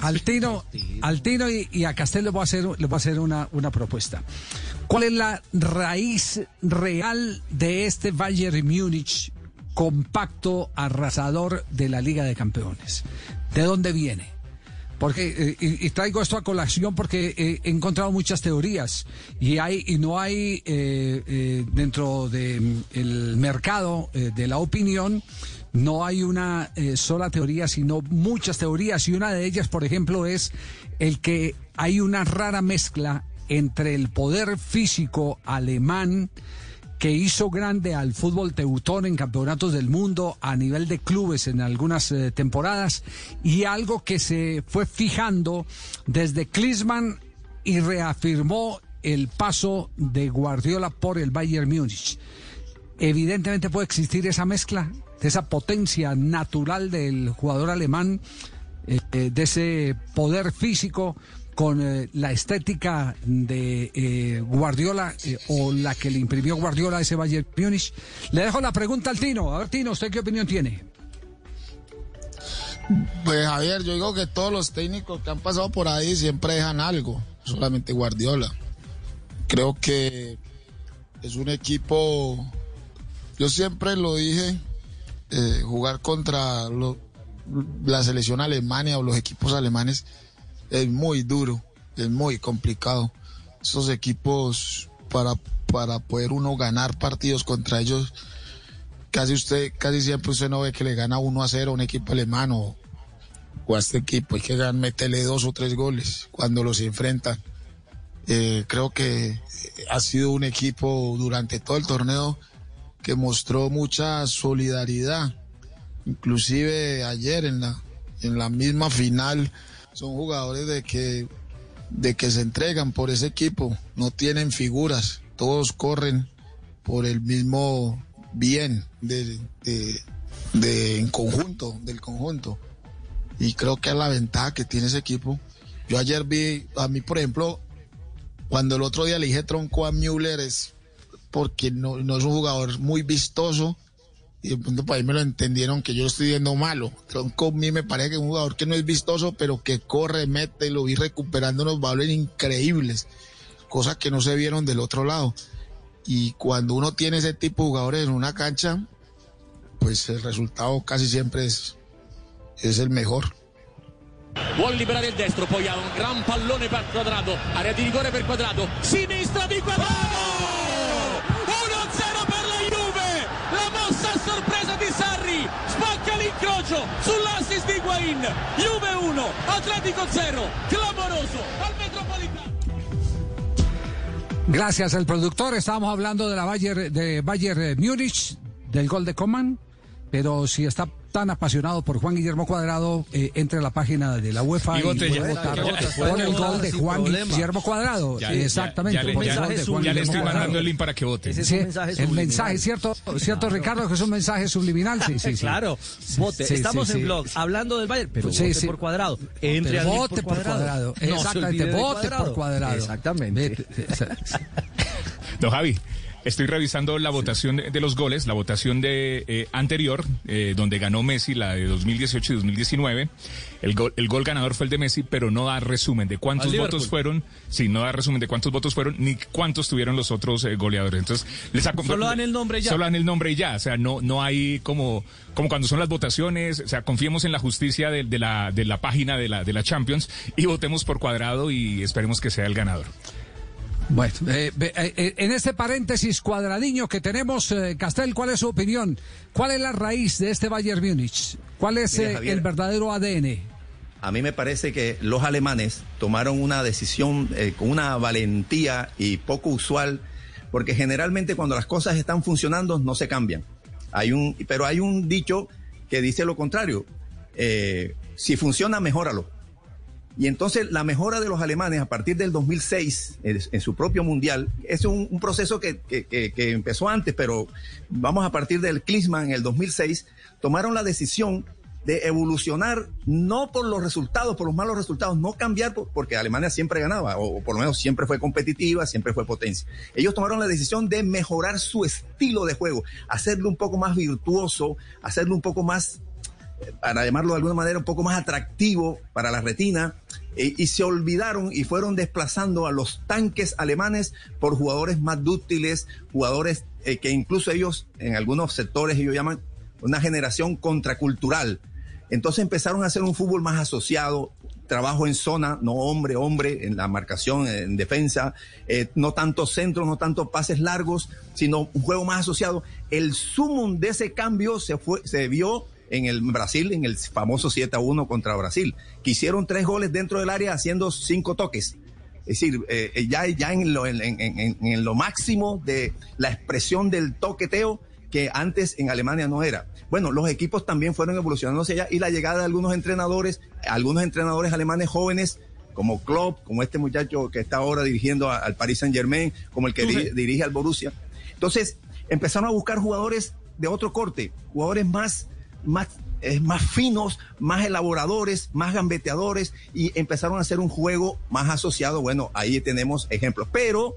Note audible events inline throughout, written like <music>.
al Tino, al Tino y, y a Castel les voy a hacer, les voy a hacer una, una propuesta. ¿Cuál es la raíz real de este Bayern Múnich compacto, arrasador de la Liga de Campeones? ¿De dónde viene? Porque, eh, y, y traigo esto a colación porque eh, he encontrado muchas teorías y hay y no hay eh, eh, dentro del mercado eh, de la opinión no hay una eh, sola teoría, sino muchas teorías y una de ellas, por ejemplo, es el que hay una rara mezcla entre el poder físico alemán que hizo grande al fútbol teutón en campeonatos del mundo a nivel de clubes en algunas eh, temporadas y algo que se fue fijando desde Klinsmann y reafirmó el paso de Guardiola por el Bayern Múnich. Evidentemente puede existir esa mezcla, de esa potencia natural del jugador alemán, eh, de ese poder físico con eh, la estética de eh, Guardiola o la que le imprimió Guardiola a ese Bayern Múnich. Le dejo la pregunta al Tino. A ver, Tino, ¿usted qué opinión tiene? Pues Javier, yo digo que todos los técnicos que han pasado por ahí siempre dejan algo, solamente Guardiola. Creo que es un equipo, yo siempre lo dije, eh, jugar contra la selección alemania o los equipos alemanes es muy duro, es muy complicado. Esos equipos para, para poder uno ganar partidos contra ellos casi usted, casi siempre usted no ve que le gana 1 a 0 a un equipo alemán o, a este equipo. Hay que meterle dos o tres goles cuando los enfrentan. Eh, creo que ha sido un equipo durante todo el torneo que mostró mucha solidaridad. Inclusive ayer en la, en la misma final son jugadores de que, de que se entregan por ese equipo. No tienen figuras. Todos corren por el mismo bien de, de- en conjunto, del conjunto. Y creo que es la ventaja que tiene ese equipo. Yo ayer vi, a mí por ejemplo, cuando el otro día le dije tronco a Müller es porque no, no es un jugador muy vistoso y de pronto para ahí me lo entendieron que yo lo estoy viendo malo. Tronco a mí me parece que es un jugador que no es vistoso, pero que corre, mete, lo vi recuperando unos valores increíbles, cosas que no se vieron del otro lado. Y cuando uno tiene ese tipo de jugadores en una cancha, pues el resultado casi siempre es, es el mejor. Vuol liberare il destro, poi ha un gran pallone per quadrato. Area di rigore per quadrato. Sinistra di quadrato! Sull'assist di Higuain. Juve 1, Atletico 0. Clamoroso al Metropolitano. Gracias al productor. Estábamos hablando de la Bayern, de Bayern eh, Múnich, del gol de Coman. Pero si está tan apasionado por Juan Guillermo Cuadrado, eh, entre a la página de la UEFA Y vote puede ya. votar por el gol de Juan problema. Guillermo Cuadrado. Ya, Exactamente. Ya, ya, por el gol de Juan ya le estoy Cuadrado. mandando el link para que vote. Ese es Sí, mensaje el mensaje, ¿cierto, cierto Ricardo, que es un mensaje subliminal? Sí, sí, sí. Claro, vote. Sí, Estamos sí, en sí. blog hablando del Bayern, pero Sí, vote sí. por cuadrado. Entre Pero vote por cuadrado. No se Exactamente, vote por cuadrado. Exactamente. <laughs> Don Javi, estoy revisando la votación de, de los goles, la votación de eh, anterior, eh, donde ganó Messi, la de 2018 y 2019. El gol, el gol ganador fue el de Messi, pero no da resumen de cuántos votos fueron, sí, no da resumen de cuántos votos fueron, ni cuántos tuvieron los otros eh, goleadores. Entonces, les Solo dan el nombre y ya. Solo dan el nombre y ya, o sea, no, no hay como, como cuando son las votaciones, o sea, confiemos en la justicia de, de la, de la página de la, de la Champions y votemos por cuadrado y esperemos que sea el ganador. Bueno, eh, eh, eh, en este paréntesis cuadradiño que tenemos, eh, Castel, ¿cuál es su opinión? ¿Cuál es la raíz de este Bayern Múnich? ¿Cuál es eh, Javier. el verdadero ADN? A mí me parece que los alemanes tomaron una decisión con una valentía y poco usual, porque generalmente cuando las cosas están funcionando no se cambian. Hay un, pero hay un dicho que dice lo contrario. si funciona, mejóralo. Y entonces la mejora de los alemanes a partir del 2006 en, su propio mundial es un, proceso que, que- que- empezó antes, pero vamos a partir del Klinsmann en el 2006, tomaron la decisión de evolucionar no por los resultados, por los malos resultados, no cambiar por- porque Alemania siempre ganaba, o, o por lo menos siempre fue competitiva, siempre fue potencia. Ellos tomaron la decisión de mejorar su estilo de juego, hacerlo un poco más virtuoso, hacerlo un poco más para llamarlo de alguna manera, un poco más atractivo para la retina. eh, y se olvidaron y fueron desplazando a los tanques alemanes por jugadores más dúctiles, jugadores eh, que incluso ellos, en algunos sectores, ellos llaman una generación contracultural. Entonces empezaron a hacer un fútbol más asociado, trabajo en zona, no hombre, hombre, en la marcación, en defensa, eh, no tanto centro, no tanto pases largos, sino un juego más asociado. El sumum de ese cambio se, fue, se vio en el Brasil, en el famoso 7 a 1 contra Brasil, que hicieron tres goles dentro del área haciendo cinco toques. Es decir, eh, ya, ya en, lo, en, en, en, en lo máximo de la expresión del toqueteo que antes en Alemania no era. Bueno, los equipos también fueron evolucionando hacia allá y la llegada de algunos entrenadores, algunos entrenadores alemanes jóvenes, como Klopp, como este muchacho que está ahora dirigiendo a- al Paris Saint Germain, como el que di- dirige al Borussia. Entonces, empezaron a buscar jugadores de otro corte, jugadores más, más, eh, más finos, más elaboradores, más gambeteadores, y empezaron a hacer un juego más asociado. Bueno, ahí tenemos ejemplos, pero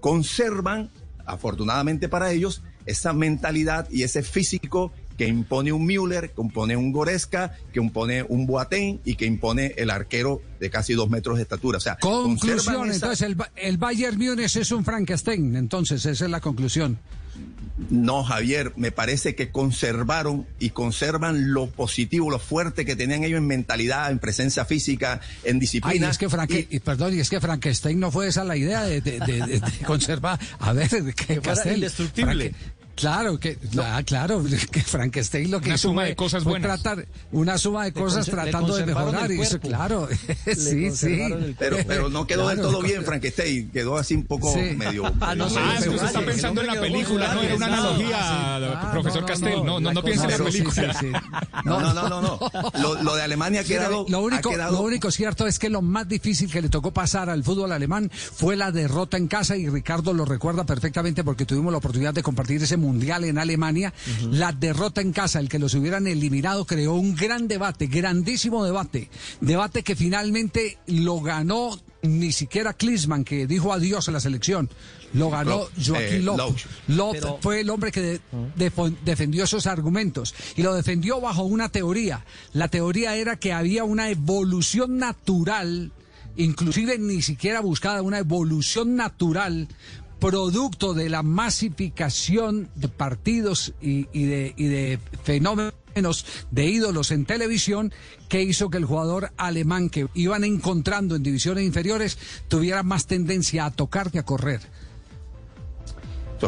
conservan, afortunadamente para ellos, esa mentalidad y ese físico que impone un Müller, que impone un Goretzka, que impone un Boateng y que impone el arquero de casi dos metros de estatura. O sea, Conclusión, esa- entonces el, el Bayern Múnich es un Frankenstein, entonces esa es la conclusión. No, Javier, me parece que conservaron y conservan lo positivo, lo fuerte que tenían ellos en mentalidad, en presencia física, en Ay, disciplina. es que Franke- y, perdón, y es que Frankenstein no fue esa la idea de, de- de- de- de conservar. A ver, que Castel, indestructible. Franke- Claro, que, ah, claro, <laughs> que Frankenstein lo que Una hizo suma fue- de cosas fue buenas. tratar una suma de cosas le tratando de mejorar el y eso, claro, <laughs> Le <laughs> sí, sí. pero, pero no quedó del todo bien, Frankenstein. Quedó así un poco Sí. medio. Ah, no Ah, es que pero usted está pensando en la película, no era una analogía, Ah, profesor Castel. no, No, no, piense en la película. sí, sí. No, no, no, no, no. Lo, lo de Alemania ha quedado. lo, único, ha quedado lo único cierto es que lo más difícil que le tocó pasar al fútbol alemán fue la derrota en casa y Ricardo lo recuerda perfectamente porque tuvimos la oportunidad de compartir ese mundial en Alemania. La derrota en casa, el que los hubieran eliminado, creó un gran debate, grandísimo debate. Debate que finalmente lo ganó ni siquiera Klinsmann, que dijo adiós a la selección. Lo ganó Loh, Joaquín eh. Loh Pero- fue el hombre que de- defendió esos argumentos y lo defendió bajo una teoría. La teoría era que había una evolución natural, inclusive ni siquiera buscada, una evolución natural producto de la masificación de partidos y, y de, y de fenómenos de ídolos en televisión que hizo que el jugador alemán que iban encontrando en divisiones inferiores tuviera más tendencia a tocar que a correr.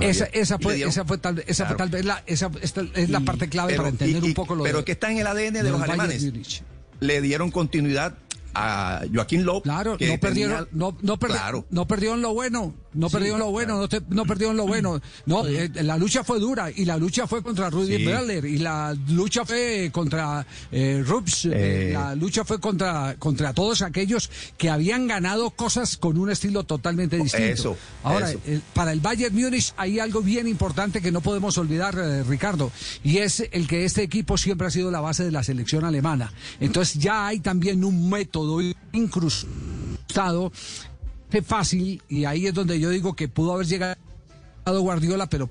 Esa, esa fue, esa fue tal, esa fue tal vez la, esa, esta es la parte clave Pero- para entender y- y- un poco lo Pero de, que está en el ADN de lo los alemanes. Le dieron continuidad a Joaquín Lowe. Claro, no perdieron, tenía- no, no, perdi- Claro. no perdieron lo bueno, no perdieron lo bueno, no, te- no perdieron lo bueno. No, eh, la lucha fue dura y la lucha fue contra Rudy Sí. Y la lucha fue contra eh, Rups, eh, Eh. la lucha fue contra contra todos aquellos que habían ganado cosas con un estilo totalmente distinto. Eso, Ahora, eso. para el Bayern Múnich hay algo bien importante que no podemos olvidar, eh, Ricardo, y es el que este equipo siempre ha sido la base de la selección alemana. Entonces ya hay también un método incrustado fácil, y ahí es donde yo digo que pudo haber llegado Guardiola, pero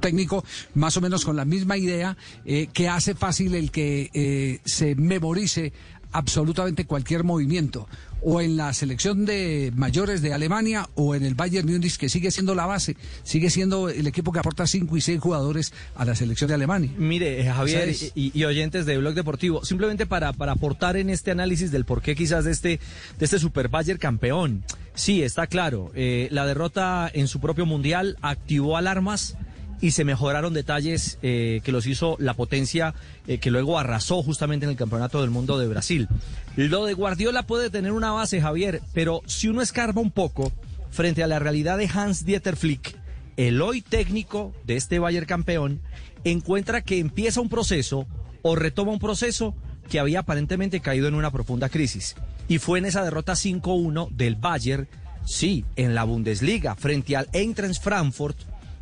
técnico más o menos con la misma idea eh, que hace fácil el que eh, se memorice absolutamente cualquier movimiento o en la selección de mayores de Alemania o en el Bayern Múnich que sigue siendo la base, sigue siendo el equipo que aporta cinco y seis jugadores a la selección de Alemania. Mire, eh, Javier Esa es. y, y oyentes de Blog Deportivo, simplemente para, para aportar en este análisis del porqué quizás de este, de este Super Bayern campeón. Sí, está claro, eh, la derrota en su propio mundial activó alarmas y se mejoraron detalles eh, que los hizo la potencia eh, que luego arrasó justamente en el Campeonato del Mundo de Brasil. Lo de Guardiola puede tener una base, Javier, pero si uno escarba un poco frente a la realidad de Hans Dieter Flick, el hoy técnico de este Bayern campeón encuentra que empieza un proceso o retoma un proceso que había aparentemente caído en una profunda crisis. Y fue en esa derrota 5-1 del Bayern, sí, en la Bundesliga, frente al Eintracht Frankfurt,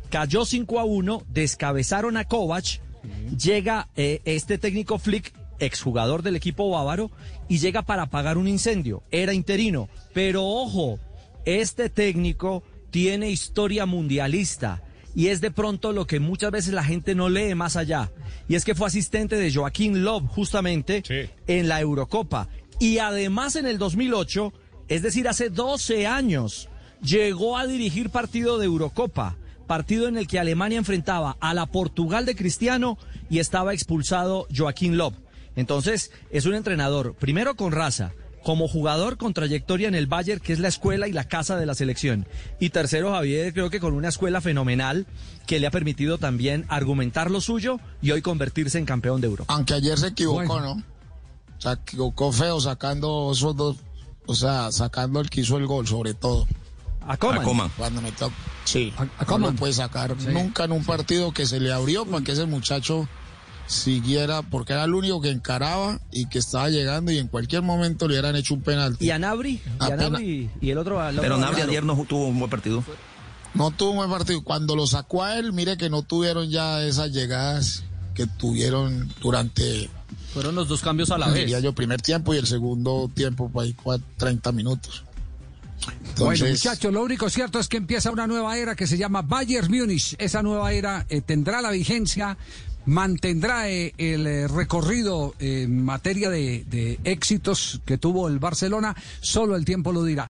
cayó 5-1, descabezaron a Kovac, llega eh, este técnico Flick, exjugador del equipo bávaro, y llega para apagar un incendio. Era interino, pero ojo, este técnico tiene historia mundialista. y es de pronto lo que muchas veces la gente no lee más allá. Y es que fue asistente de Joaquín Love justamente Sí. en la Eurocopa. Y además en el 2008, es decir, hace 12 años, llegó a dirigir partido de Eurocopa, partido en el que Alemania enfrentaba a la Portugal de Cristiano y estaba expulsado Joaquín Love. Entonces, es un entrenador, primero con raza, como jugador con trayectoria en el Bayern, que es la escuela y la casa de la selección. Y tercero, Javier, creo que con una escuela fenomenal que le ha permitido también argumentar lo suyo y hoy convertirse en campeón de Europa. Aunque ayer se equivocó, Bueno. ¿no? Se equivocó feo sacando esos dos, o sea, sacando el que hizo el gol, sobre todo. A Coman. A Coman. Cuando me toca. Sí, A- a no lo puede sacar Sí. nunca en un partido que se le abrió para que ese muchacho siguiera, porque era el único que encaraba y que estaba llegando y en cualquier momento le hubieran hecho un penalti. Y a Nabri, y, a Apenas- Nabri, y el otro... el otro Pero Nabri ayer no tuvo un buen partido. No tuvo un buen partido. Cuando lo sacó a él, mire que no tuvieron ya esas llegadas que tuvieron durante, Fueron los dos cambios a la vez. diría yo, primer tiempo y el segundo tiempo, ahí, cua- 30 minutos. Bueno, muchachos, lo único cierto es que empieza una nueva era que se llama Bayern Múnich. Esa nueva era eh, tendrá la vigencia, mantendrá eh, el eh, recorrido en materia de, de éxitos que tuvo el Barcelona, solo el tiempo lo dirá.